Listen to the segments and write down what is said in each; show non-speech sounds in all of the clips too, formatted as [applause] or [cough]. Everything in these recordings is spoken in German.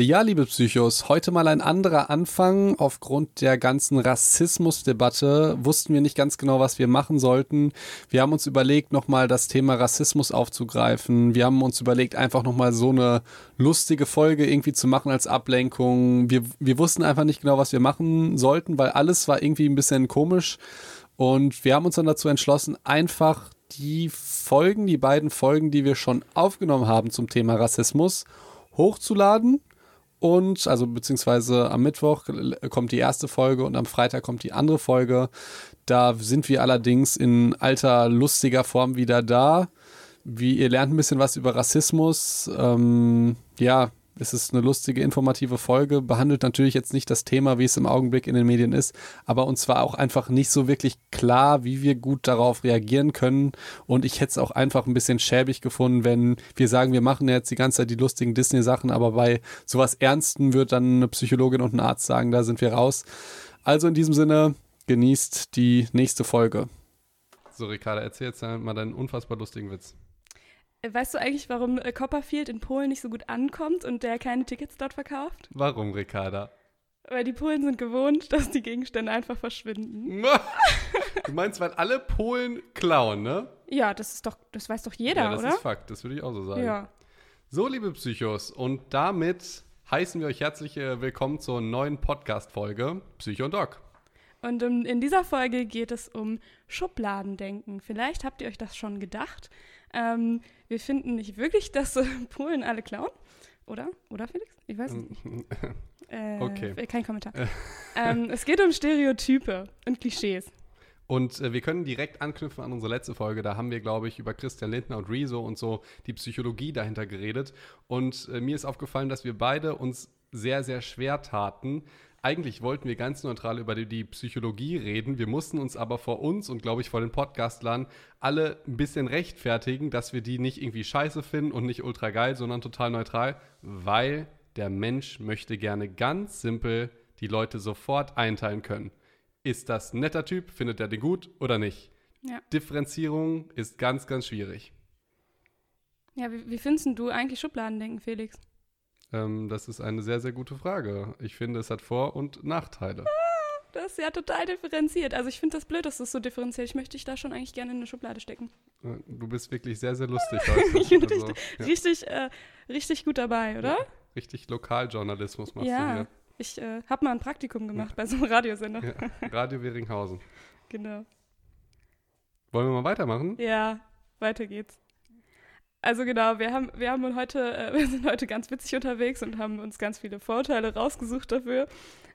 Ja, liebe Psychos, heute mal ein anderer Anfang. Aufgrund der ganzen Rassismusdebatte wussten wir nicht ganz genau, was wir machen sollten. Wir haben uns überlegt, nochmal das Thema Rassismus aufzugreifen. Wir haben uns überlegt, einfach nochmal so eine lustige Folge irgendwie zu machen als Ablenkung. Wir, wir wussten einfach nicht genau, was wir machen sollten, weil alles war irgendwie ein bisschen komisch. Und wir haben uns dann dazu entschlossen, einfach die Folgen, die beiden Folgen, die wir schon aufgenommen haben zum Thema Rassismus, hochzuladen und also beziehungsweise am Mittwoch kommt die erste Folge und am Freitag kommt die andere Folge. Da sind wir allerdings in alter lustiger Form wieder da. Wie ihr lernt ein bisschen was über Rassismus. Ähm, ja, es ist eine lustige, informative Folge, behandelt natürlich jetzt nicht das Thema, wie es im Augenblick in den Medien ist, aber uns war auch einfach nicht so wirklich klar, wie wir gut darauf reagieren können. Und ich hätte es auch einfach ein bisschen schäbig gefunden, wenn wir sagen, wir machen jetzt die ganze Zeit die lustigen Disney-Sachen, aber bei sowas Ernsten wird dann eine Psychologin und ein Arzt sagen, da sind wir raus. Also in diesem Sinne, genießt die nächste Folge. So, Ricarda, erzähl jetzt mal deinen unfassbar lustigen Witz. Weißt du eigentlich, warum äh, Copperfield in Polen nicht so gut ankommt und der keine Tickets dort verkauft? Warum, Ricarda? Weil die Polen sind gewohnt, [laughs] dass die Gegenstände einfach verschwinden. [laughs] du meinst, weil alle Polen klauen, ne? Ja, das ist doch, das weiß doch jeder, ja, das oder? Das ist Fakt, das würde ich auch so sagen. Ja. So, liebe Psychos, und damit heißen wir euch herzlich äh, willkommen zur neuen Podcast-Folge Psycho und Doc. Und in dieser Folge geht es um Schubladendenken. Vielleicht habt ihr euch das schon gedacht. Ähm, wir finden nicht wirklich, dass äh, Polen alle klauen. Oder? Oder, Felix? Ich weiß es nicht. [laughs] äh, okay. Kein Kommentar. ähm, es geht um Stereotype und Klischees. Und äh, wir können direkt anknüpfen an unsere letzte Folge. Da haben wir, glaube ich, über Christian Lindner und Rezo und so die Psychologie dahinter geredet. Und äh, mir ist aufgefallen, dass wir beide uns sehr, sehr schwer taten, eigentlich wollten wir ganz neutral über die, die, Psychologie reden. Wir mussten uns aber vor uns und glaube ich vor den Podcastlern alle ein bisschen rechtfertigen, dass wir die nicht irgendwie scheiße finden und nicht ultra geil, sondern total neutral, weil der Mensch möchte gerne ganz simpel die Leute sofort einteilen können. Ist das ein netter Typ? Findet er den gut oder nicht? Ja. Differenzierung ist ganz, ganz schwierig. Ja, wie, wie findest du eigentlich Schubladendenken, Felix? Ähm, das ist eine sehr, sehr gute Frage. Ich finde, es hat Vor- und Nachteile. Ah, das ist ja total differenziert. Also ich finde das blöd, dass das so differenziert. Ich möchte dich da schon eigentlich gerne in eine Schublade stecken. Äh, du bist wirklich sehr, sehr [laughs] lustig heute. ich bin also, richtig, ja. richtig, äh, richtig gut dabei, oder? Ja, richtig Lokaljournalismus machst ja, du hier. Ich äh, habe mal ein Praktikum gemacht bei so einem Radiosender. Radio Weringhausen. [laughs] Genau. Wollen wir mal weitermachen? Ja, weiter geht's. Also genau, wir haben, wir haben heute, äh, [laughs] wir sind heute ganz witzig unterwegs und haben uns ganz viele Vorurteile rausgesucht dafür.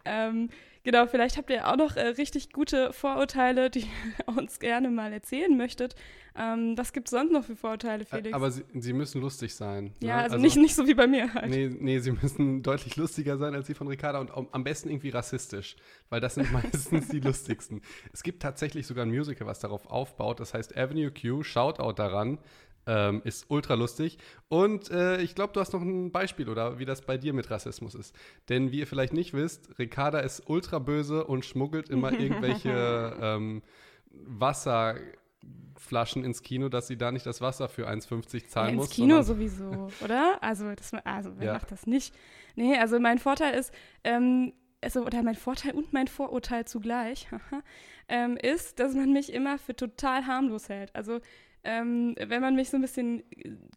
Ähm, genau, vielleicht habt ihr auch noch äh, richtig gute Vorurteile, die [laughs] ihr uns gerne mal erzählen möchtet. Ähm, was gibt es sonst noch für Vorurteile, Felix? Aber sie, sie müssen lustig sein. Ja, ne? also, also, nicht, nicht so wie bei mir halt. Nee, nee, sie müssen [laughs] deutlich lustiger sein als die von Ricarda und am besten irgendwie rassistisch, weil das sind meistens die lustigsten. Es gibt tatsächlich sogar ein Musical, was darauf aufbaut, das heißt Avenue Q, Shoutout daran. Ähm, ist ultra lustig. Und äh, ich glaube, du hast noch ein Beispiel, oder wie das bei dir mit Rassismus ist. Denn wie ihr vielleicht nicht wisst, Ricarda ist ultra böse und schmuggelt immer [laughs] irgendwelche ähm, Wasserflaschen ins Kino, dass sie da nicht das Wasser für 1,50 zahlen ja, ins muss. Ins Kino sowieso, [laughs] oder? Also, das, also wer ja. macht das nicht? Nee, also mein Vorteil ist, ähm, also, oder mein Vorteil und mein Vorurteil zugleich, [laughs] ähm, ist, dass man mich immer für total harmlos hält. Also ähm, wenn man mich so ein bisschen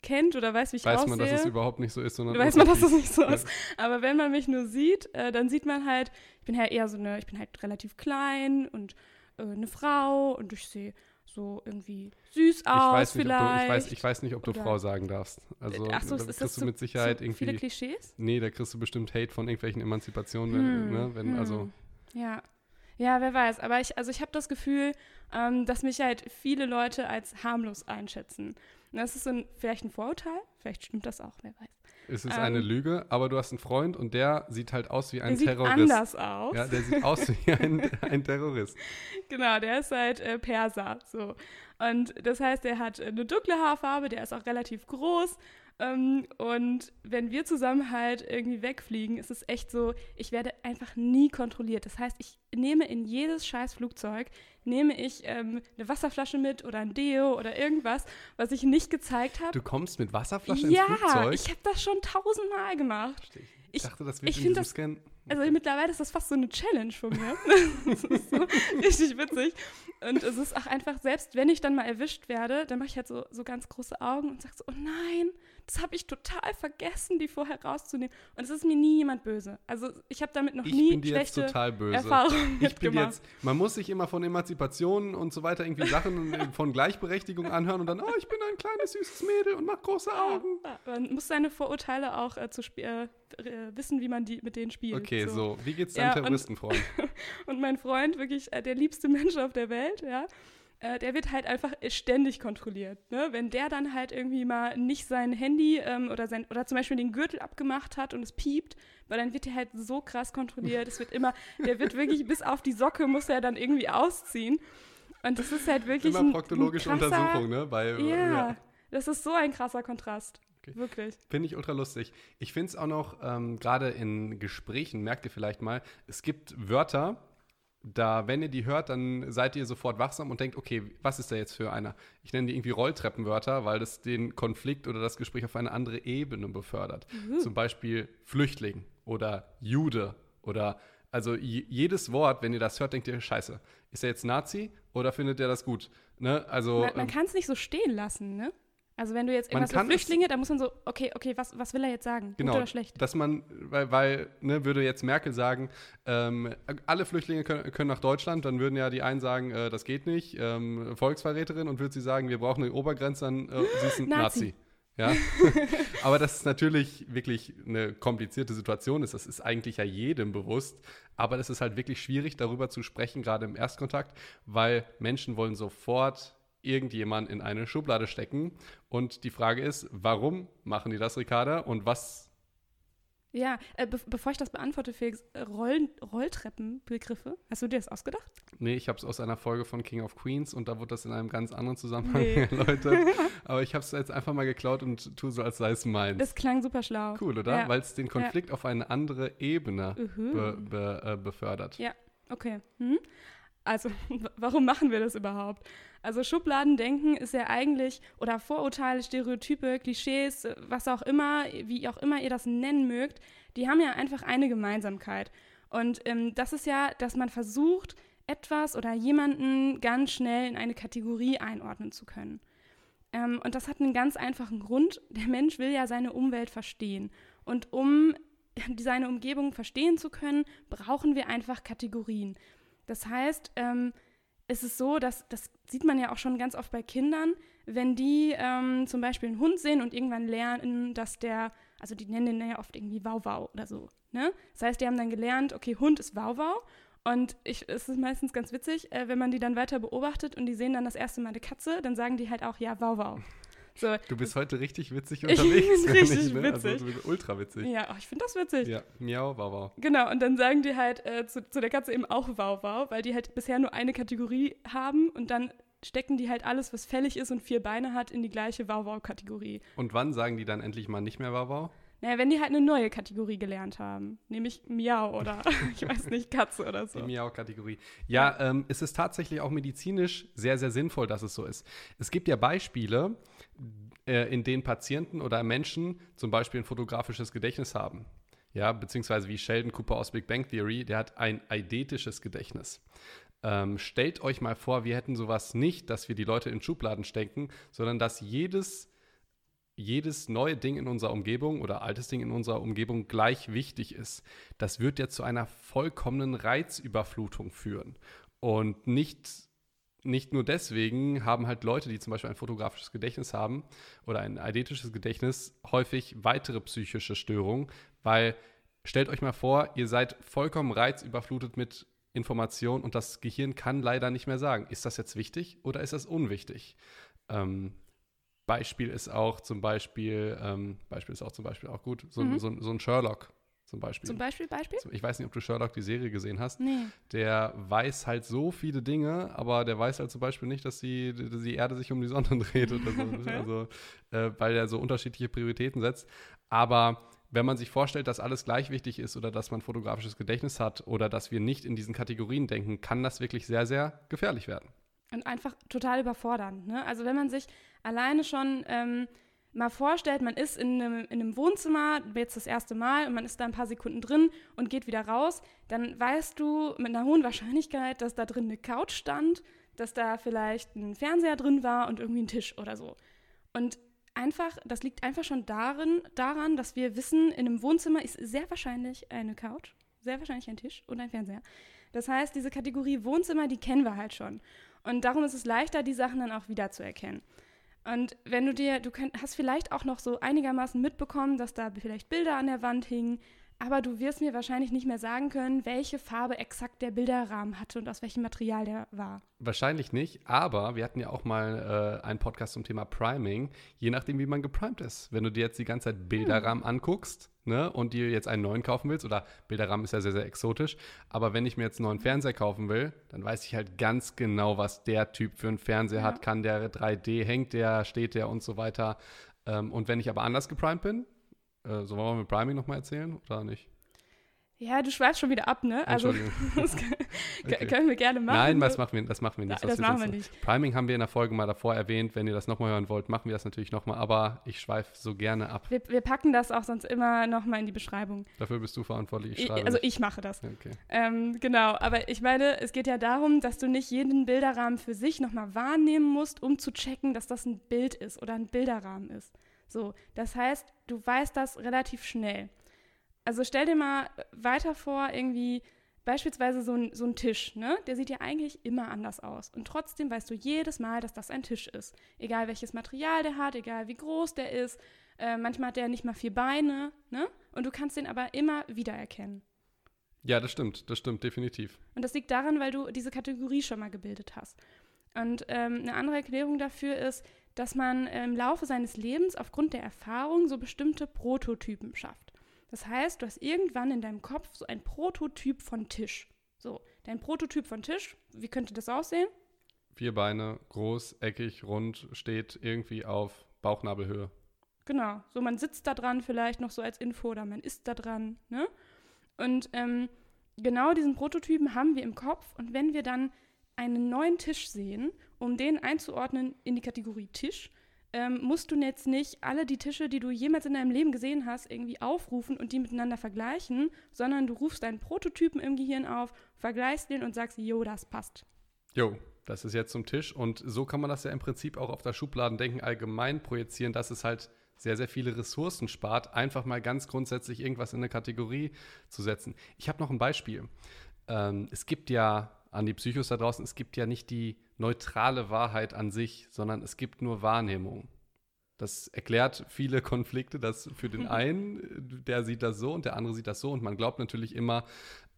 kennt oder weiß, wie ich weiß aussehe. Weiß man, dass es überhaupt nicht so ist, sondern. Weiß man, dass es nicht so ist. Aber wenn man mich nur sieht, äh, dann sieht man halt, ich bin halt eher so eine, ich bin halt relativ klein und äh, eine Frau und ich sehe so irgendwie süß aus ich weiß nicht, vielleicht. Du, ich, weiß, ich weiß nicht, ob du oder Frau sagen darfst. Also Ach so, da ist kriegst das du mit Sicherheit irgendwie. Viele Klischees? Nee, da kriegst du bestimmt Hate von irgendwelchen Emanzipationen, hm, ne? Wenn, hm. also. Ja. Ja, wer weiß. Aber ich, also ich habe das Gefühl, ähm, dass mich halt viele Leute als harmlos einschätzen. Und das ist so ein, vielleicht ein Vorurteil, vielleicht stimmt das auch, wer weiß. Es ist ähm, eine Lüge, aber du hast einen Freund und der sieht halt aus wie ein der Terrorist. Sieht anders aus. Ja, der sieht aus wie ein, [laughs] ein Terrorist. Genau, der ist halt äh, Perser. So. Und das heißt, er hat eine dunkle Haarfarbe, der ist auch relativ groß ähm, und wenn wir zusammen halt irgendwie wegfliegen, ist es echt so, ich werde einfach nie kontrolliert. Das heißt, ich nehme in jedes scheiß Flugzeug, nehme ich ähm, eine Wasserflasche mit oder ein Deo oder irgendwas, was ich nicht gezeigt habe. Du kommst mit Wasserflasche ja, ins Flugzeug? Ja, ich habe das schon tausendmal gemacht. Verstehe ich ich, dachte, das wird ich in das- Scan. also mittlerweile ist das fast so eine Challenge von mir. [laughs] das ist so [laughs] richtig witzig. Und es ist auch einfach, selbst wenn ich dann mal erwischt werde, dann mache ich halt so, so ganz große Augen und sage so, oh nein, das habe ich total vergessen, die vorher rauszunehmen. Und es ist mir nie jemand böse. Also ich habe damit noch Ich nie bin dir jetzt schlechte total böse. Erfahrungen Ich bin jetzt, man muss sich immer von Emanzipation und so weiter irgendwie Sachen [laughs] von Gleichberechtigung anhören und dann, oh, ich bin ein kleines süßes Mädel und mach große Augen. Ja, man muss seine Vorurteile auch äh, zu äh, äh, wissen, wie man die mit denen spielt. Okay, so, wie geht's Ja, deinem und- Terroristenfreund? [laughs] Und mein Freund, wirklich äh, der liebste Mensch auf der Welt, ja, äh, der wird halt einfach ständig kontrolliert. Ne? Wenn der dann halt irgendwie mal nicht sein Handy ähm, oder sein oder zum Beispiel den Gürtel abgemacht hat und es piept, weil dann wird der halt so krass kontrolliert. Es wird immer, der wird wirklich bis auf die Socke muss er dann irgendwie ausziehen. Und das ist halt wirklich Immer proktologische ein krasser, Untersuchung, ne? Bei, Ja, das ist so ein krasser Kontrast. Okay. Wirklich. Finde ich ultra lustig. Ich finde es auch noch, ähm, gerade in Gesprächen, merkt ihr vielleicht mal, es gibt Wörter, da, wenn ihr die hört, dann seid ihr sofort wachsam und denkt, okay, was ist da jetzt für einer? Ich nenne die irgendwie Rolltreppenwörter, weil das den Konflikt oder das Gespräch auf eine andere Ebene befördert. Zum Beispiel Flüchtling oder Jude oder also jedes Wort, wenn ihr das hört, denkt ihr, scheiße, ist er jetzt Nazi oder findet er das gut? Ne? Also Man, man ähm, kann es nicht so stehen lassen, ne? Also wenn du jetzt irgendwas es- Flüchtlinge, dann muss man so, okay, okay, was, was will er jetzt sagen? Genau, Gut oder schlecht? dass man, weil, weil ne, würde jetzt Merkel sagen, ähm, alle Flüchtlinge können, können nach Deutschland, dann würden ja die einen sagen, äh, das geht nicht, ähm, Volksverräterin, und würde sie sagen, wir brauchen eine Obergrenze, dann äh, sie ist ein Nazi. Nazi. Ja, [laughs] aber das ist natürlich wirklich eine komplizierte Situation ist. Das ist eigentlich ja jedem bewusst. Aber es ist halt wirklich schwierig, darüber zu sprechen, gerade im Erstkontakt, weil Menschen wollen sofort irgendjemand in eine Schublade stecken. Und die Frage ist, warum machen die das, Ricarda? Und was Ja, äh, be bevor ich das beantworte, Felix, äh, Rollen, Rolltreppenbegriffe, hast du dir das ausgedacht? Nee, ich habe es aus einer Folge von King of Queens und da wurde das in einem ganz anderen Zusammenhang Nee. [laughs] erläutert. [laughs] Aber ich habe es jetzt einfach mal geklaut und tue so, als sei es meins. Das klang super schlau. cool, oder? Ja. Weil es den Konflikt auf eine andere Ebene Mhm. be, be, äh, befördert. Ja, okay. Mhm. Also, [laughs] warum machen wir das überhaupt? Also, Schubladendenken ist ja eigentlich, oder Vorurteile, Stereotype, Klischees, was auch immer, wie auch immer ihr das nennen mögt, die haben ja einfach eine Gemeinsamkeit. Und ähm, das ist ja, dass man versucht, etwas oder jemanden ganz schnell in eine Kategorie einordnen zu können. Ähm, und das hat einen ganz einfachen Grund. Der Mensch will ja seine Umwelt verstehen. Und um [laughs] seine Umgebung verstehen zu können, brauchen wir einfach Kategorien. Das heißt, ähm, es ist so, dass das sieht man ja auch schon ganz oft bei Kindern, wenn die ähm, zum Beispiel einen Hund sehen und irgendwann lernen, dass der, also die nennen den ja oft irgendwie Wauwau oder so. Ne? Das heißt, die haben dann gelernt, okay, Hund ist Wauwau. Und ich, es ist meistens ganz witzig, äh, wenn man die dann weiter beobachtet und die sehen dann das erste Mal eine Katze, dann sagen die halt auch, ja, Wauwau. So, Du bist heute richtig witzig [laughs] Ich unterwegs. bin finde richtig ich, ne? Also, witzig. du bist ultra witzig. ja, oh, ich finde das witzig. Ja, miau, wow, wow. Genau, und dann sagen die halt äh, zu, zu der Katze eben auch Wow Wow, weil die halt bisher nur eine Kategorie haben und dann stecken die halt alles, was fällig ist und vier Beine hat, in die gleiche Wow Wow-Kategorie. Und wann sagen die dann endlich mal nicht mehr wow, wow? Naja, wenn die halt eine neue Kategorie gelernt haben, nämlich Miau oder [laughs] ich weiß nicht, Katze oder so. Die Miau-Kategorie. Ja, ähm, es ist tatsächlich auch medizinisch sehr, sehr sinnvoll, dass es so ist. Es gibt ja Beispiele, äh, in denen Patienten oder Menschen zum Beispiel ein fotografisches Gedächtnis haben. Ja, beziehungsweise wie Sheldon Cooper aus Big Bang Theory, der hat ein eidetisches Gedächtnis. Ähm, stellt euch mal vor, wir hätten sowas nicht, dass wir die Leute in Schubladen stecken, sondern dass jedes jedes neue Ding in unserer Umgebung oder altes Ding in unserer Umgebung gleich wichtig ist. Das wird ja zu einer vollkommenen Reizüberflutung führen. Und nicht, nicht nur deswegen haben halt Leute, die zum Beispiel ein fotografisches Gedächtnis haben oder ein eidetisches Gedächtnis, häufig weitere psychische Störungen, weil stellt euch mal vor, ihr seid vollkommen reizüberflutet mit Informationen und das Gehirn kann leider nicht mehr sagen, ist das jetzt wichtig oder ist das unwichtig? Ähm, Beispiel ist auch zum Beispiel, ähm, Beispiel ist auch zum Beispiel auch gut, so, Mhm. so, so ein Sherlock zum Beispiel. Zum Beispiel, Beispiel? Ich weiß nicht, ob du Sherlock die Serie gesehen hast. Nee. Der weiß halt so viele Dinge, aber der weiß halt zum Beispiel nicht, dass die, dass die Erde sich um die Sonne [laughs] dreht oder so. [laughs] also, äh, weil er so unterschiedliche Prioritäten setzt. Aber wenn man sich vorstellt, dass alles gleich wichtig ist oder dass man fotografisches Gedächtnis hat oder dass wir nicht in diesen Kategorien denken, kann das wirklich sehr, sehr gefährlich werden. Und einfach total überfordernd. Ne? Also wenn man sich alleine schon ähm, mal vorstellt, man ist in einem, in einem, Wohnzimmer, jetzt das erste Mal, und man ist da ein paar Sekunden drin und geht wieder raus, dann weißt du mit einer hohen Wahrscheinlichkeit, dass da drin eine Couch stand, dass da vielleicht ein Fernseher drin war und irgendwie ein Tisch oder so. Und einfach, das liegt einfach schon darin, daran, dass wir wissen, in einem Wohnzimmer ist sehr wahrscheinlich eine Couch, sehr wahrscheinlich ein Tisch und ein Fernseher. Das heißt, diese Kategorie Wohnzimmer, die kennen wir halt schon. Und darum ist es leichter, die Sachen dann auch wiederzuerkennen. Und wenn du dir, du könnt, hast vielleicht auch noch so einigermaßen mitbekommen, dass da vielleicht Bilder an der Wand hingen, aber du wirst mir wahrscheinlich nicht mehr sagen können, welche Farbe exakt der Bilderrahmen hatte und aus welchem Material der war. Wahrscheinlich nicht, aber wir hatten ja auch mal äh, einen Podcast zum Thema Priming, je nachdem, wie man geprimed ist. Wenn du dir jetzt die ganze Zeit Bilderrahmen hm. anguckst ne, und dir jetzt einen neuen kaufen willst, oder Bilderrahmen ist ja sehr, sehr exotisch, aber wenn ich mir jetzt einen neuen Fernseher kaufen will, dann weiß ich halt ganz genau, was der Typ für einen Fernseher ja. hat. Kann der 3D, hängt der, steht der und so weiter. Ähm, und wenn ich aber anders geprimed bin, äh, so wollen wir mit Priming nochmal erzählen oder nicht? Ja, du schweifst schon wieder ab, ne? Also, [laughs] das [laughs] okay. können wir gerne machen. Nein, das machen wir, das machen wir nicht. Das, das machen wir nicht. Priming haben wir in der Folge mal davor erwähnt. Wenn ihr das nochmal hören wollt, machen wir das natürlich nochmal. Aber ich schweife so gerne ab. Wir, wir, packen das auch sonst immer nochmal in die Beschreibung. Dafür bist du verantwortlich. Ich also ich mache das. Okay. Ähm, genau, aber ich meine, es geht ja darum, dass du nicht jeden Bilderrahmen für sich nochmal wahrnehmen musst, um zu checken, dass das ein Bild ist oder ein Bilderrahmen ist. So, das heißt, du weißt das relativ schnell. Also stell dir mal weiter vor, irgendwie beispielsweise so ein, so ein Tisch, ne? Der sieht ja eigentlich immer anders aus. Und trotzdem weißt du jedes Mal, dass das ein Tisch ist. Egal welches Material der hat, egal wie groß der ist. Äh, manchmal hat der nicht mal vier Beine, ne? Und du kannst den aber immer wiedererkennen. Ja, das stimmt, das stimmt, definitiv. Und das liegt daran, weil du diese Kategorie schon mal gebildet hast. Und ähm, eine andere Erklärung dafür ist, dass man im Laufe seines Lebens aufgrund der Erfahrung so bestimmte Prototypen schafft. Das heißt, du hast irgendwann in deinem Kopf so ein Prototyp von Tisch. So, dein Prototyp von Tisch, wie könnte das aussehen? Vier Beine, groß, eckig, rund, steht irgendwie auf Bauchnabelhöhe. Genau, so man sitzt da dran vielleicht noch so als Info oder man ist da dran. Ne? Und ähm, genau diesen Prototypen haben wir im Kopf und wenn wir dann einen neuen Tisch sehen, um den einzuordnen in die Kategorie Tisch, ähm, musst du jetzt nicht alle die Tische, die du jemals in deinem Leben gesehen hast, irgendwie aufrufen und die miteinander vergleichen, sondern du rufst deinen Prototypen im Gehirn auf, vergleichst den und sagst, jo, das passt. Jo, das ist jetzt zum Tisch. Und so kann man das ja im Prinzip auch auf das Schubladendenken allgemein projizieren, dass es halt sehr, sehr viele Ressourcen spart, einfach mal ganz grundsätzlich irgendwas in eine Kategorie zu setzen. Ich habe noch ein Beispiel. Ähm, es gibt ja an die Psychos da draußen, es gibt ja nicht die neutrale Wahrheit an sich, sondern es gibt nur Wahrnehmung. Das erklärt viele Konflikte, dass für den [laughs] einen, der sieht das so und der andere sieht das so und man glaubt natürlich immer,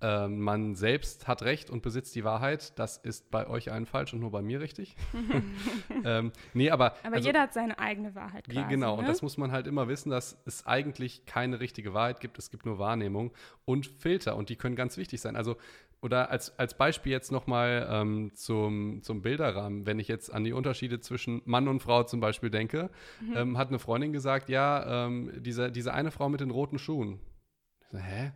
äh, man selbst hat Recht und besitzt die Wahrheit. Das ist bei euch allen falsch und nur bei mir richtig. [laughs] [laughs] ähm, nee, aber. Aber also, jeder hat seine eigene Wahrheit. Quasi, genau, ne? und das muss man halt immer wissen, dass es eigentlich keine richtige Wahrheit gibt. Es gibt nur Wahrnehmung und Filter und die können ganz wichtig sein. Also oder als, als Beispiel jetzt nochmal ähm, zum, zum Bilderrahmen, wenn ich jetzt an die Unterschiede zwischen Mann und Frau zum Beispiel denke, mhm. ähm, hat eine Freundin gesagt, ja, ähm, diese, diese eine Frau mit den roten Schuhen. So, hä?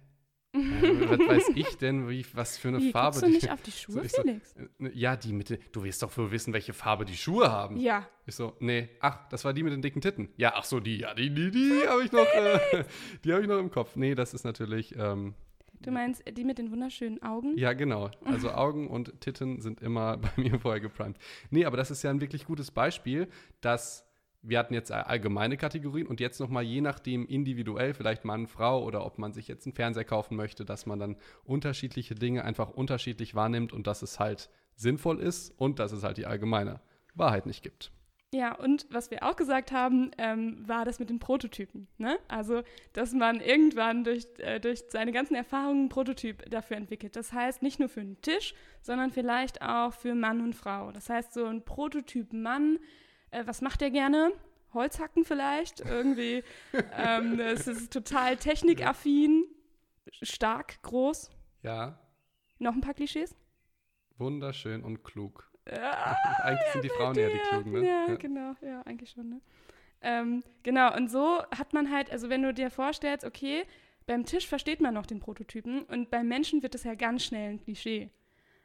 ja, was weiß [laughs] ich denn, wie, was für eine wie, Farbe du die nicht auf die [laughs] Schuhe, so, Felix? So, äh, ja, die mit den, du wirst doch wohl wissen, welche Farbe die Schuhe haben. Ja. Ich so, nee, ach, das war die mit den dicken Titten. Ja, ach so, die, ja, die, die, die habe ich noch, äh, [laughs] die habe ich noch im Kopf. Nee, das ist natürlich, ähm, Du meinst die mit den wunderschönen Augen? Ja, genau. [laughs] Also Augen und Titten sind immer [laughs] bei mir vorher geprimed. Nee, aber das ist ja ein wirklich gutes Beispiel, dass wir hatten jetzt allgemeine Kategorien und jetzt nochmal je nachdem individuell, vielleicht Mann, Frau oder ob man sich jetzt einen Fernseher kaufen möchte, dass man dann unterschiedliche Dinge einfach unterschiedlich wahrnimmt und dass es halt sinnvoll ist und dass es halt die allgemeine Wahrheit nicht gibt. Ja, und was wir auch gesagt haben, ähm, war das mit den Prototypen. Ne? Also, dass man irgendwann durch, äh, durch seine ganzen Erfahrungen einen Prototyp dafür entwickelt. Das heißt, nicht nur für einen Tisch, sondern vielleicht auch für Mann und Frau. Das heißt, so ein Prototyp Mann, äh, was macht der gerne? Holzhacken vielleicht, irgendwie. [laughs] ähm, es ist total technikaffin, stark, groß. Ja. Noch ein paar Klischees? Wunderschön und klug. Ja, eigentlich sind die Frauen ja, die Klugen, ne? Ja, ja, genau, ja, eigentlich schon, ne? Ähm, genau, und so hat man halt, also wenn du dir vorstellst, okay, beim Tisch versteht man noch den Prototypen und beim Menschen wird es ja ganz schnell ein Klischee.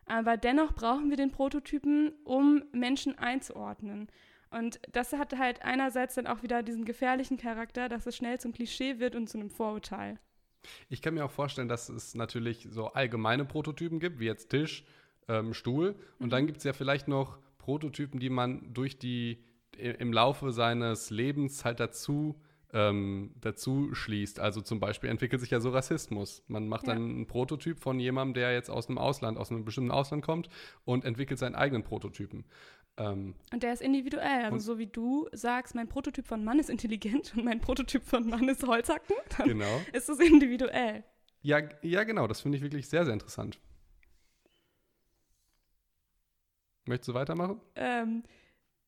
Aber dennoch brauchen wir den Prototypen, um Menschen einzuordnen. Und das hat halt einerseits dann auch wieder diesen gefährlichen Charakter, dass es schnell zum Klischee wird und zu einem Vorurteil. Ich kann mir auch vorstellen, dass es natürlich so allgemeine Prototypen gibt, wie jetzt Tisch, ähm, Stuhl. Und mhm. dann gibt es ja vielleicht noch Prototypen, die man durch die im Laufe seines Lebens halt dazu ähm, dazu schließt. Also zum Beispiel entwickelt sich ja so Rassismus. Man macht ja. dann einen Prototyp von jemandem, der jetzt aus einem Ausland, aus einem bestimmten Ausland kommt und entwickelt seinen eigenen Prototypen. Ähm, und der ist individuell. Also so wie du sagst, mein Prototyp von Mann ist intelligent und mein Prototyp von Mann ist Holzhacken, dann genau. ist es individuell. Ja, ja, genau. Das finde ich wirklich sehr, sehr interessant. Möchtest du weitermachen? Ähm,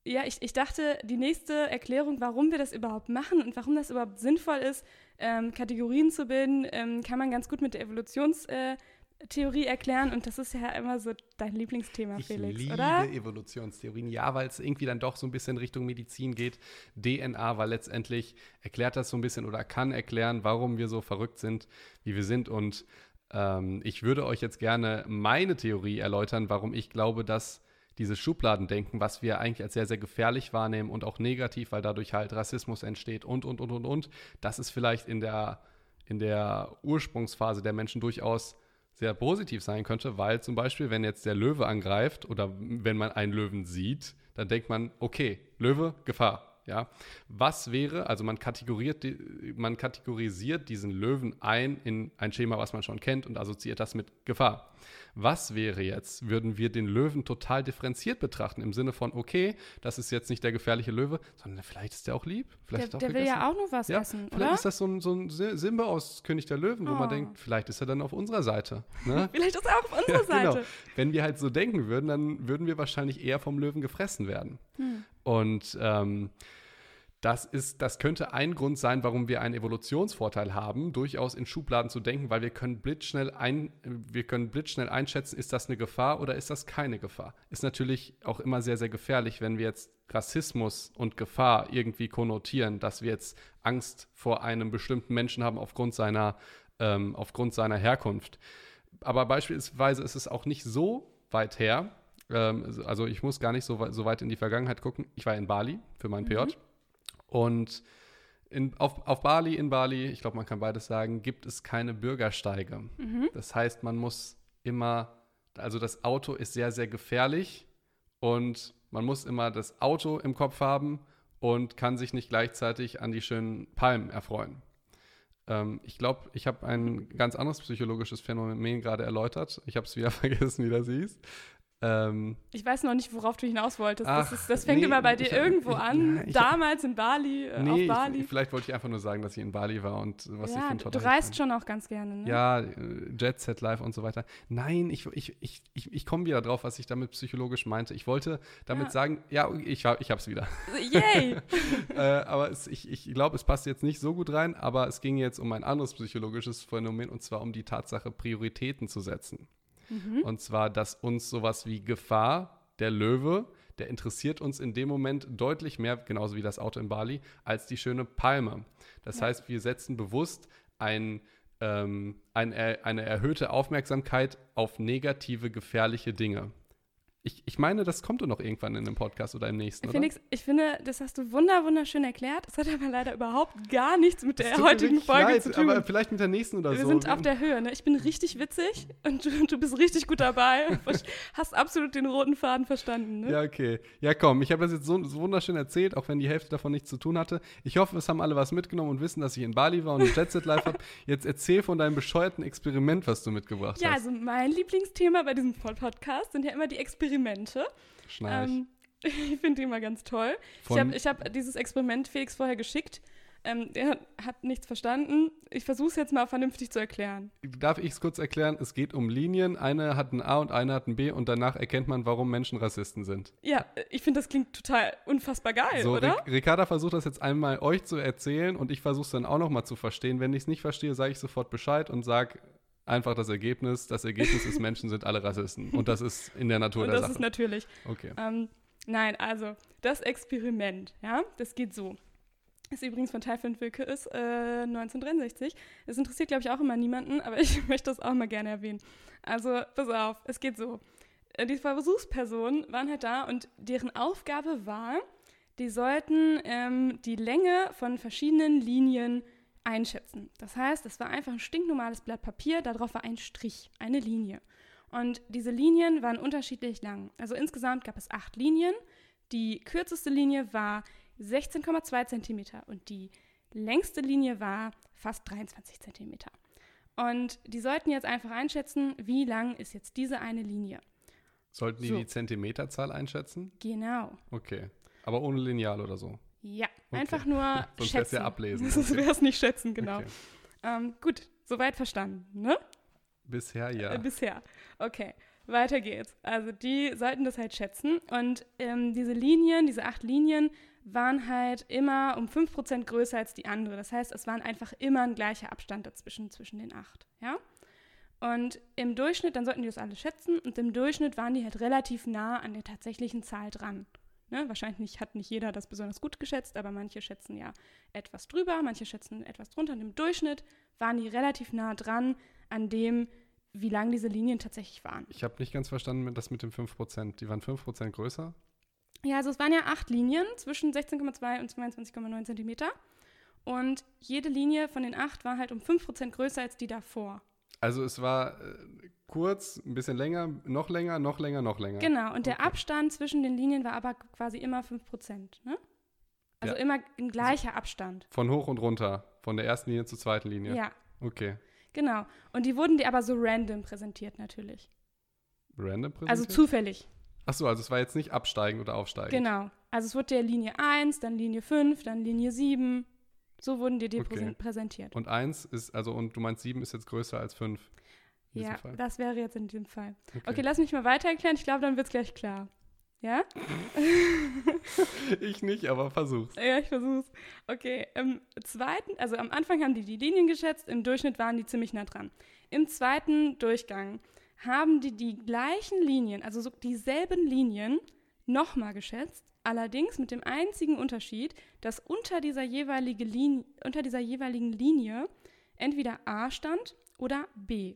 ja, ich, ich dachte, die nächste Erklärung, warum wir das überhaupt machen und warum das überhaupt sinnvoll ist, ähm, Kategorien zu bilden, ähm, kann man ganz gut mit der Evolutionstheorie erklären. Und das ist ja immer so dein Lieblingsthema, ich Felix, liebe oder? Evolutionstheorien, ja, weil es irgendwie dann doch so ein bisschen Richtung Medizin geht. DNA, weil letztendlich erklärt das so ein bisschen oder kann erklären, warum wir so verrückt sind, wie wir sind. Und ähm, ich würde euch jetzt gerne meine Theorie erläutern, warum ich glaube, dass dieses Schubladendenken, was wir eigentlich als sehr, sehr gefährlich wahrnehmen und auch negativ, weil dadurch halt Rassismus entsteht und, und, und, und, und. Das ist vielleicht in der, in der Ursprungsphase der Menschen durchaus sehr positiv sein könnte, weil zum Beispiel, wenn jetzt der Löwe angreift oder wenn man einen Löwen sieht, dann denkt man, okay, Löwe, Gefahr. Ja, was wäre, also man kategorisiert, man kategorisiert diesen Löwen ein in ein Schema, was man schon kennt und assoziiert das mit Gefahr. Was wäre jetzt, würden wir den Löwen total differenziert betrachten, im Sinne von, okay, das ist jetzt nicht der gefährliche Löwe, sondern vielleicht ist der auch lieb. Vielleicht der, der will ja auch nur was ja, essen, Vielleicht ist das so ein, so ein Simba aus König der Löwen, wo oh. man denkt, vielleicht ist er dann auf unserer Seite. Ne? [laughs] vielleicht ist er auch auf unserer [laughs] ja, genau. Seite. Wenn wir halt so denken würden, dann würden wir wahrscheinlich eher vom Löwen gefressen werden. Hm. Und ähm, das, ist, das könnte ein Grund sein, warum wir einen Evolutionsvorteil haben, durchaus in Schubladen zu denken, weil wir können blitzschnell, ein, wir können blitzschnell einschätzen, ist das eine Gefahr oder ist das keine Gefahr. Ist natürlich auch immer sehr, sehr gefährlich, wenn wir jetzt Rassismus und Gefahr irgendwie konnotieren, dass wir jetzt Angst vor einem bestimmten Menschen haben aufgrund seiner, ähm, aufgrund seiner Herkunft. Aber beispielsweise ist es auch nicht so weit her, ähm, also ich muss gar nicht so, so, weit in die Vergangenheit gucken. Ich war in Bali für meinen mhm. PJ und in, auf, auf Bali, in Bali, ich glaube, man kann beides sagen, gibt es keine Bürgersteige. Mhm. Das heißt, man muss immer, also das Auto ist sehr, sehr gefährlich und man muss immer das Auto im Kopf haben und kann sich nicht gleichzeitig an die schönen Palmen erfreuen. Ähm, ich glaube, ich habe ein ganz anderes psychologisches Phänomen gerade erläutert. Ich habe es wieder [laughs] vergessen, wie das hieß. Ähm, ich weiß noch nicht, worauf du hinaus wolltest. Ach, das, ist, das, fängt nee, immer bei dir ich, irgendwo ich, an. Ich, Damals in Bali, äh, nee, auf Bali. vielleicht wollte ich einfach nur sagen, dass ich in Bali war und was ja, ich finde. Du reist schon auch ganz gerne, ne? Ja, äh, Jet Set Live und so weiter. Nein, ich, ich, ich, ich, ich komme wieder drauf, was ich damit psychologisch meinte. Ich wollte damit ja. sagen, ja, ich, ich habe es wieder. Yay! [laughs] äh, aber es, ich, ich glaube, es passt jetzt nicht so gut rein, aber es ging jetzt um ein anderes psychologisches Phänomen und zwar um die Tatsache, Prioritäten zu setzen. Mhm. Und zwar, dass uns sowas wie Gefahr, der Löwe, der interessiert uns in dem Moment deutlich mehr, genauso wie das Auto in Bali, als die schöne Palme. Das ja. heißt, wir setzen bewusst ein, ähm, ein, eine erhöhte Aufmerksamkeit auf negative, gefährliche Dinge. Ich, ich meine, das kommt doch noch irgendwann in einem Podcast oder im nächsten, Felix, oder? ich finde, das hast du wunder wunderschön erklärt. Das hat aber leider überhaupt gar nichts mit der heutigen Folge leid, zu tun. Aber vielleicht mit der nächsten oder Wir so. Wir sind auf der Höhe. Ne? Ich bin richtig witzig und du, du bist richtig gut dabei. [laughs] hast absolut den roten Faden verstanden. Ne? Ja, okay. Ja, komm, ich habe das jetzt so, so, wunderschön erzählt, auch wenn die Hälfte davon nichts zu tun hatte. Ich hoffe, es haben alle was mitgenommen und wissen, dass ich in Bali war und ein Jet Set Live habe. [laughs] Jetzt erzähl von deinem bescheuerten Experiment, was du mitgebracht ja, hast. Ja, also mein Lieblingsthema bei diesem Podcast sind ja immer die Experimente. Schnarch. Ähm, [laughs] ich finde die immer ganz toll. Von ich habe hab dieses Experiment Felix vorher geschickt. Ähm, der hat, hat, nichts verstanden. Ich versuche es jetzt mal vernünftig zu erklären. Darf ich es kurz erklären? Es geht um Linien. Eine hat ein A und eine hat ein B und danach erkennt man, warum Menschen Rassisten sind. Ja, ich finde, das klingt total unfassbar geil, so, oder? Ricarda versucht das jetzt einmal euch zu erzählen und ich versuche es dann auch nochmal zu verstehen. Wenn ich es nicht verstehe, sage ich sofort Bescheid und sage, einfach das Ergebnis. Das Ergebnis ist, Menschen sind alle Rassisten. Und das ist in der Natur und der das Sache. Das ist natürlich. Okay. Ähm, nein, also das Experiment, ja, das geht so. Ist übrigens von Typhon Wilke, ist äh, 1963. Das interessiert, glaube ich, auch immer niemanden, aber [laughs] ich möchte das auch mal gerne erwähnen. Also, pass auf, es geht so. Äh, die Versuchspersonen waren halt da und deren Aufgabe war, die sollten ähm, die Länge von verschiedenen Linien einschätzen. Das heißt, es war einfach ein stinknormales Blatt Papier, darauf war ein Strich, eine Linie. Und diese Linien waren unterschiedlich lang. Also insgesamt gab es acht Linien. Die kürzeste Linie war 16,2 cm und die längste Linie war fast 23 cm. Und die sollten jetzt einfach einschätzen, wie lang ist jetzt diese eine Linie. Sollten die so. die Zentimeterzahl einschätzen? Genau. Okay. Aber ohne Lineal oder so? Ja, okay. einfach nur [laughs] Sonst schätzen. ja ablesen. [laughs] Sonst wäre es nicht schätzen, genau. Okay. Ähm, gut, soweit verstanden, ne? Bisher ja. Äh, bisher. Okay, weiter geht's. Also die sollten das halt schätzen. Und ähm, diese Linien, diese acht Linien, waren halt immer um 5% größer als die andere. Das heißt, es waren einfach immer ein gleicher Abstand dazwischen, zwischen den acht. Ja? Und im Durchschnitt, dann sollten die das alle schätzen, und im Durchschnitt waren die halt relativ nah an der tatsächlichen Zahl dran. Ne? Wahrscheinlich hat nicht jeder das besonders gut geschätzt, aber manche schätzen ja etwas drüber, manche schätzen etwas drunter. Und im Durchschnitt waren die relativ nah dran an dem, wie lang diese Linien tatsächlich waren. Ich habe nicht ganz verstanden das mit dem 5%. Die waren 5% größer? Ja, also es waren ja acht Linien zwischen 16,2 und 22,9 Zentimeter. Und jede Linie von den acht war halt um 5% größer als die davor. Also es war äh, kurz, ein bisschen länger, noch länger, noch länger, noch länger. Genau, und der Abstand zwischen den Linien war aber quasi immer 5%. Ne? Also ja. immer ein gleicher Abstand. Von hoch und runter, von der ersten Linie zur zweiten Linie. Ja. Okay. Genau. Und die wurden dir aber so random präsentiert natürlich. Random präsentiert? Also zufällig. Ach so, also es war jetzt nicht absteigen oder aufsteigen. Genau. Also es wurde dir Linie 1, dann Linie 5, dann Linie 7. So wurden dir die okay. präsentiert. Und 1 ist, also, und du meinst 7 ist jetzt größer als 5. Ja, Fall. das wäre jetzt in diesem Fall. Okay, okay lass mich mal weiter erklären. Ich glaube, dann wird es gleich klar. Ja? [laughs] ich nicht, aber versuch's. Ja, ich versuch's. Okay, im zweiten, also am Anfang haben die die Linien geschätzt, im Durchschnitt waren die ziemlich nah dran. Im zweiten Durchgang haben die die gleichen Linien, also so dieselben Linien, nochmal geschätzt, allerdings mit dem einzigen Unterschied, dass unter dieser, jeweilige Linie, unter dieser jeweiligen Linie entweder A stand oder B.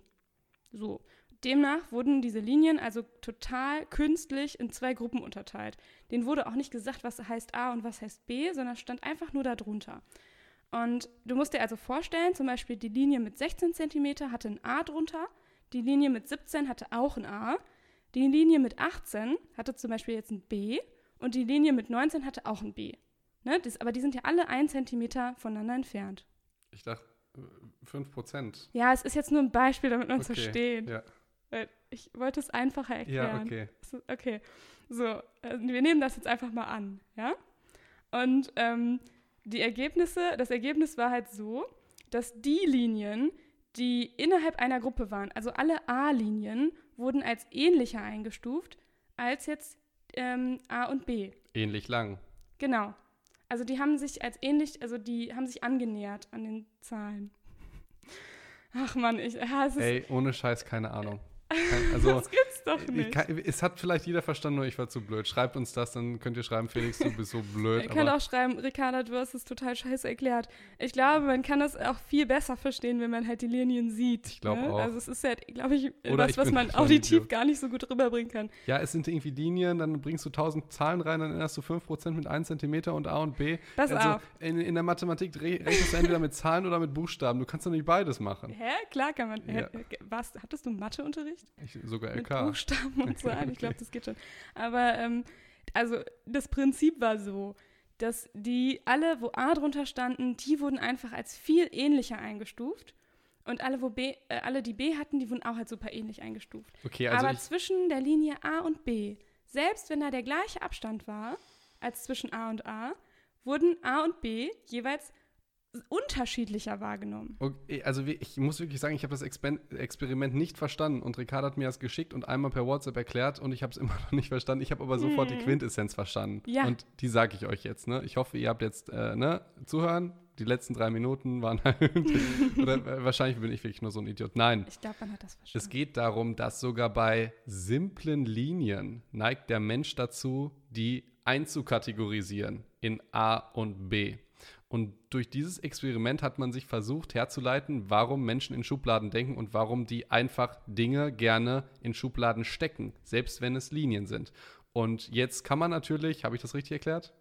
So. Demnach wurden diese Linien also total künstlich in zwei Gruppen unterteilt. Denen wurde auch nicht gesagt, was heißt A und was heißt B, sondern stand einfach nur darunter. Und du musst dir also vorstellen, zum Beispiel die Linie mit 16 cm hatte ein A drunter, die Linie mit 17 hatte auch ein A, die Linie mit 18 hatte zum Beispiel jetzt ein B und die Linie mit 19 hatte auch ein B. Ne? Das, aber die sind ja alle 1 cm voneinander entfernt. Ich dachte 5 Prozent. Ja, es ist jetzt nur ein Beispiel, damit man es okay, versteht. Ja. Ich wollte es einfacher erklären. Ja, okay. Okay, so, äh, wir nehmen das jetzt einfach mal an, ja? Und ähm, die Ergebnisse, das Ergebnis war halt so, dass die Linien, die innerhalb einer Gruppe waren, also alle A-Linien, wurden als ähnlicher eingestuft als jetzt ähm, A und B. Ähnlich lang. Genau. Also die haben sich als ähnlich, also die haben sich angenähert an den Zahlen. Ach man, ich, ja, Ey, ohne Scheiß, keine Ahnung. Also, [laughs] das gibt's doch nicht. Kann, es hat vielleicht jeder verstanden, nur ich war zu blöd. Schreibt uns das, dann könnt ihr schreiben, Felix, du bist so blöd. Ihr könnt auch schreiben, Ricarda, du hast es total scheiße erklärt. Ich glaube, man kann das auch viel besser verstehen, wenn man halt die Linien sieht. Ich glaube ne? auch. Also es ist ja, glaube ich, Oder was, ich was man [laughs] auditiv gar nicht so gut rüberbringen kann. Ja, es sind irgendwie Linien, dann bringst du tausend Zahlen rein, dann änderst du 5% mit 1 cm und A und B. Pass also auf. In, in der Mathematik rechnest du entweder mit Zahlen oder mit Buchstaben. Du kannst doch nicht beides machen. Hä? Klar kann man. Ja. Was, hattest du Matheunterricht? Ich, sogar LK. Buchstaben und so an. Ich glaube, das geht schon. Aber ähm, also das Prinzip war so, dass die alle, wo A drunter standen, die wurden einfach als viel ähnlicher eingestuft. Und alle, wo B, äh, alle, die B hatten, die wurden auch als super ähnlich eingestuft. Okay, also Aber zwischen der Linie A und B, selbst wenn da der gleiche Abstand war als zwischen A und A, wurden A und B jeweils unterschiedlicher wahrgenommen. Okay, also ich muss wirklich sagen, ich habe das Experiment nicht verstanden und Ricardo hat mir das geschickt und einmal per WhatsApp erklärt und ich habe es [laughs] immer noch nicht verstanden. Ich habe aber sofort hm. die Quintessenz verstanden. Ja. Und die sage ich euch jetzt. Ne? Ich hoffe, ihr habt jetzt äh, ne, zuhören. Die letzten drei Minuten waren halt. [laughs] oder äh, wahrscheinlich bin ich wirklich nur so ein Idiot. Nein. Ich glaube, man hat das verstanden. Es geht darum, dass sogar bei simplen Linien neigt der Mensch dazu, die einzukategorisieren in A und B. Und durch dieses Experiment hat man sich versucht herzuleiten, warum Menschen in Schubladen denken und warum die einfach Dinge gerne in Schubladen stecken, selbst wenn es Linien sind. Und jetzt kann man natürlich, habe ich das richtig erklärt?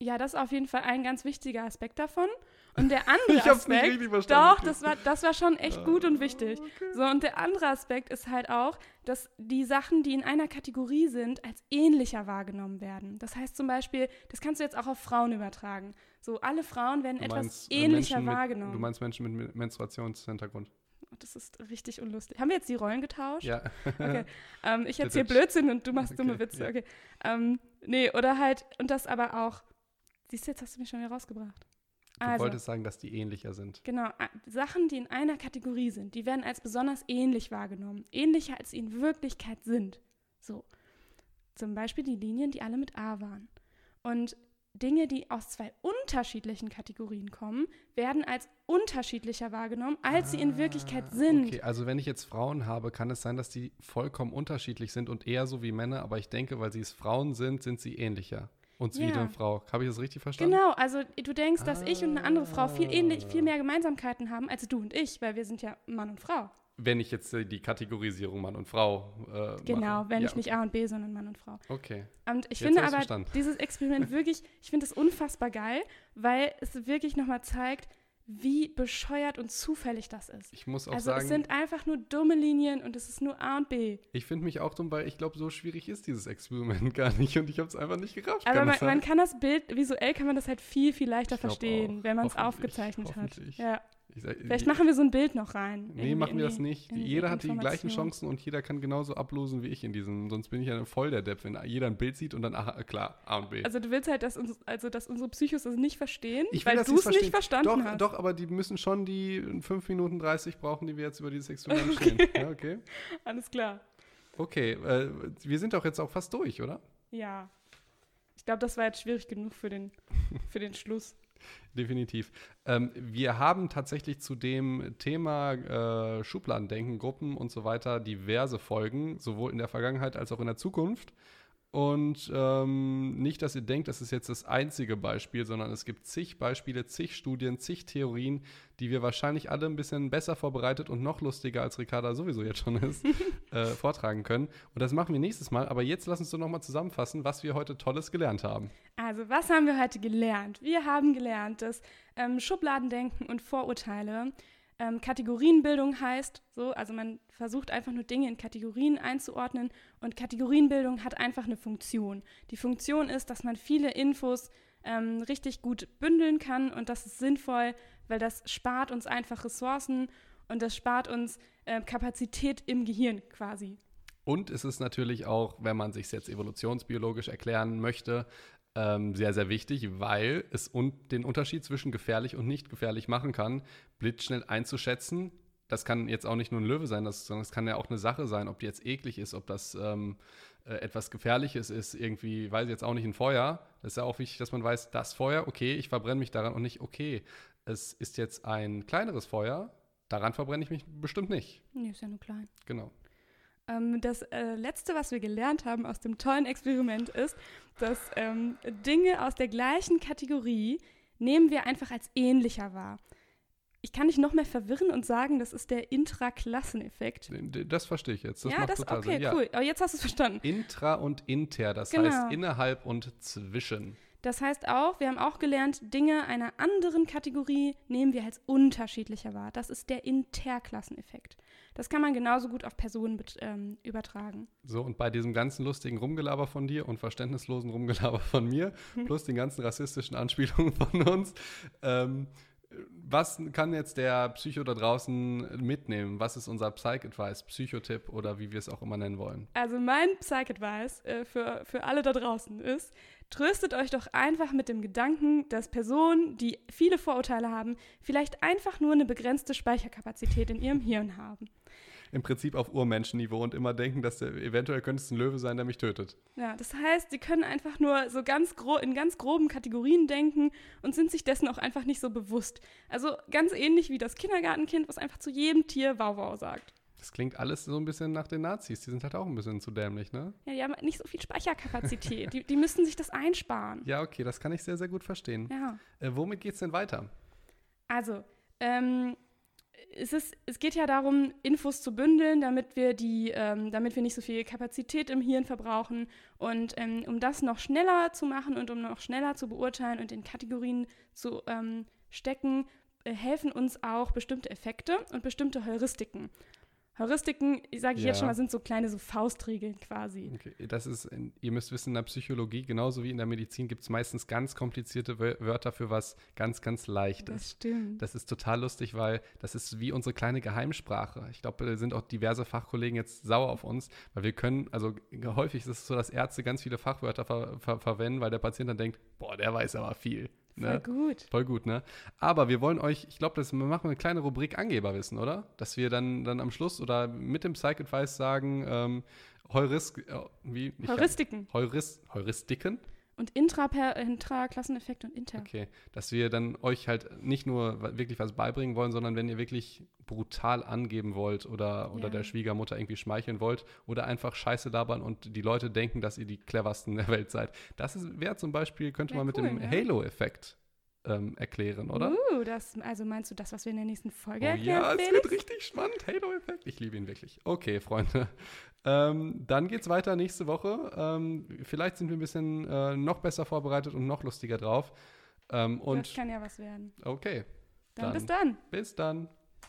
Ja, das ist auf jeden Fall ein ganz wichtiger Aspekt davon. [laughs] Und der andere Ich hab's nicht Aspekt, richtig verstanden. doch, das war, das war schon echt gut und wichtig. Okay. So, und der andere Aspekt ist halt auch, dass die Sachen, die in einer Kategorie sind, als ähnlicher wahrgenommen werden. Das heißt zum Beispiel, das kannst du jetzt auch auf Frauen übertragen. So, alle Frauen werden Du etwas meinst, äh, ähnlicher Menschen mit, wahrgenommen. Du meinst Menschen mit Men- Menstruationshintergrund. Oh, das ist richtig unlustig. Haben wir jetzt die Rollen getauscht? Ja. Okay. [laughs] Ähm, ich erzähle. Blödsinn und du machst [laughs] dumme Okay, Witze. ja. Okay. Ähm, nee, oder halt, und das aber auch. Siehst du, jetzt hast du mich schon wieder rausgebracht. Du Also, wolltest sagen, dass die ähnlicher sind. genau, Sachen, die in einer Kategorie sind, die werden als besonders ähnlich wahrgenommen. Ähnlicher, als sie in Wirklichkeit sind. So. Zum Beispiel die Linien, die alle mit A waren. Und Dinge, die aus zwei unterschiedlichen Kategorien kommen, werden als unterschiedlicher wahrgenommen, als sie in Wirklichkeit Ah, sind. Okay, also wenn ich jetzt Frauen habe, kann es sein, dass die vollkommen unterschiedlich sind und eher so wie Männer, aber ich denke, weil sie es Frauen sind, sind sie ähnlicher. Und Ja. wieder eine Frau. Habe ich das richtig verstanden? Genau, also du denkst, dass ich und eine andere Frau viel ähnlich, Ah. viel mehr Gemeinsamkeiten haben als du und ich, weil wir sind ja Mann und Frau. Wenn ich jetzt äh, die Kategorisierung Mann und Frau äh, Genau, mache. wenn ja, ich nicht A und B, sondern Mann und Frau. Okay. Und ich Jetzt finde aber verstanden. dieses Experiment [laughs] wirklich, ich finde es unfassbar geil, weil es wirklich nochmal zeigt, wie bescheuert und zufällig das ist. Ich muss auch Also sagen, es sind einfach nur dumme Linien und es ist nur A und B. ich finde mich auch dumm, weil ich glaube, so schwierig ist dieses Experiment [laughs] gar nicht und ich habe es einfach nicht gerafft. Aber Kann man, man kann das Bild, visuell kann man das halt viel, viel leichter verstehen, auch. wenn man es aufgezeichnet hat. Ja. Sag- Vielleicht machen wir so ein Bild noch rein. Nee, machen wir das nicht. in Jeder hat die gleichen. Chancen und jeder kann genauso ablosen wie ich in diesem. Sonst bin ich ja voll der Depp, wenn jeder ein Bild sieht und dann, ach, klar, A und B. Also du willst halt, dass, uns, also, dass unsere Psychos das nicht verstehen, ich weil du es nicht verstanden doch, hast. Doch, aber die müssen schon die 5 Minuten 30 brauchen, die wir jetzt über dieses [laughs] Experiment stehen. Ja, okay. Alles klar. Okay, äh, wir sind doch jetzt auch fast durch, oder? Ja. Ich glaube, das war jetzt schwierig genug für den, für den Schluss. Definitiv. Ähm, wir haben tatsächlich zu dem Thema äh, Schubladendenken, Gruppen und so weiter diverse Folgen, sowohl in der Vergangenheit als auch in der Zukunft. Und ähm, nicht, dass ihr denkt, das ist jetzt das einzige Beispiel, sondern es gibt zig Beispiele, zig Studien, zig Theorien, die wir wahrscheinlich alle ein bisschen besser vorbereitet und noch lustiger als Ricarda sowieso jetzt schon ist, [laughs] äh, vortragen können. Und das machen wir nächstes Mal. Aber jetzt lass uns doch nochmal zusammenfassen, was wir heute Tolles gelernt haben. Also, was haben wir heute gelernt? Wir haben gelernt, dass ähm, Schubladendenken und Vorurteile ähm, Kategorienbildung heißt, so, also man versucht einfach nur Dinge in Kategorien einzuordnen und Kategorienbildung hat einfach eine Funktion. Die Funktion ist, dass man viele Infos ähm, richtig gut bündeln kann und das ist sinnvoll, weil das spart uns einfach Ressourcen und das spart uns äh, Kapazität im Gehirn quasi. Und es ist natürlich auch, wenn man sich jetzt evolutionsbiologisch erklären möchte, ähm, sehr, sehr wichtig, weil es un den Unterschied zwischen gefährlich und nicht gefährlich machen kann, blitzschnell einzuschätzen. Das kann jetzt auch nicht nur ein Löwe sein, das, sondern es kann ja auch eine Sache sein, ob die jetzt eklig ist, ob das ähm, äh, etwas Gefährliches ist, irgendwie, weiß ich jetzt auch nicht, ein Feuer. Das ist ja auch wichtig, dass man weiß, das Feuer, okay, ich verbrenne mich daran und nicht, okay, es ist jetzt ein kleineres Feuer, daran verbrenne ich mich bestimmt nicht. Nee, ist ja nur klein. Genau. Ähm, das äh, Letzte, was wir gelernt haben aus dem tollen Experiment, ist, dass ähm, Dinge aus der gleichen Kategorie nehmen wir einfach als ähnlicher wahr. Ich kann dich noch mehr verwirren und sagen, das ist der Intraklasseneffekt. Das verstehe ich jetzt. Das ja, macht das total okay, Sinn. Ja. cool. Aber jetzt hast du es verstanden. Intra und inter, das Genau. heißt innerhalb und zwischen. Das heißt auch, wir haben auch gelernt, Dinge einer anderen Kategorie nehmen wir als unterschiedlicher wahr. Das ist der Interklasseneffekt. Das kann man genauso gut auf Personen ähm, übertragen. So, und bei diesem ganzen lustigen Rumgelaber von dir und verständnislosen Rumgelaber von mir, plus den ganzen rassistischen Anspielungen von uns, ähm, was kann jetzt der Psycho da draußen mitnehmen? Was ist unser Psych-Advice, Psychotipp oder wie wir es auch immer nennen wollen? Also mein Psych-Advice äh, für, für alle da draußen ist, tröstet euch doch einfach mit dem Gedanken, dass Personen, die viele Vorurteile haben, vielleicht einfach nur eine begrenzte Speicherkapazität in ihrem Hirn haben. Im Prinzip auf Urmenschenniveau und immer denken, dass der, eventuell könnte es ein Löwe sein, der mich tötet. Ja, das heißt, sie können einfach nur so ganz gro in ganz groben Kategorien denken und sind sich dessen auch einfach nicht so bewusst. Also ganz ähnlich wie das Kindergartenkind, was einfach zu jedem Tier Wow Wow sagt. Das klingt alles so ein bisschen nach den Nazis. Die sind halt auch ein bisschen zu dämlich, ne? Ja, die haben halt nicht so viel Speicherkapazität. die, die müssten sich das einsparen. Ja, okay, das kann ich sehr, sehr gut verstehen. Ja. Äh, womit geht's denn weiter? Also, ähm, es, ist, es geht ja darum, Infos zu bündeln, damit wir, die, ähm, damit wir nicht so viel Kapazität im Hirn verbrauchen. Und ähm, um das noch schneller zu machen und um noch schneller zu beurteilen und in Kategorien zu ähm, stecken, äh, helfen uns auch bestimmte Effekte und bestimmte Heuristiken. Heuristiken, sage ich ja. jetzt schon mal, sind so kleine so Faustregeln quasi. Okay, das ist, ihr müsst wissen, in der Psychologie, genauso wie in der Medizin, gibt es meistens ganz komplizierte Wörter für was ganz, ganz Leichtes. Das stimmt. Das ist total lustig, weil das ist wie unsere kleine Geheimsprache. Ich glaube, da sind auch diverse Fachkollegen jetzt sauer auf uns, weil wir können, also häufig ist es so, dass Ärzte ganz viele Fachwörter ver ver verwenden, weil der Patient dann denkt, boah, der weiß aber viel. Ne? Voll gut. Voll gut, ne? Aber wir wollen euch, ich glaube, wir machen eine kleine Rubrik Angeberwissen, oder? Dass wir dann, dann am Schluss oder mit dem Psych-Advice sagen, ähm, Heuris, äh, wie? Heuristiken. Heuris, Heuristiken? Und Intra-Klasseneffekt und Inter. Okay, dass wir dann euch halt nicht nur wirklich was beibringen wollen, sondern wenn ihr wirklich brutal angeben wollt oder, oder ja. der Schwiegermutter irgendwie schmeicheln wollt oder einfach Scheiße labern und die Leute denken, dass ihr die cleversten [laughs] der Welt seid. Das wäre zum Beispiel, könnte man mit cool, dem ja. Halo-Effekt ähm, erklären, oder? Uh, das, also meinst du das, was wir in der nächsten Folge oh, erklären? Ja, es wird richtig spannend. Halo-Effekt. Ich liebe ihn wirklich. Okay, Freunde. [laughs] Ähm, dann geht's weiter nächste Woche. Ähm, vielleicht sind wir ein bisschen äh, noch besser vorbereitet und noch lustiger drauf. Ähm, und das kann ja was werden. Okay. Dann, dann bis dann. Bis dann.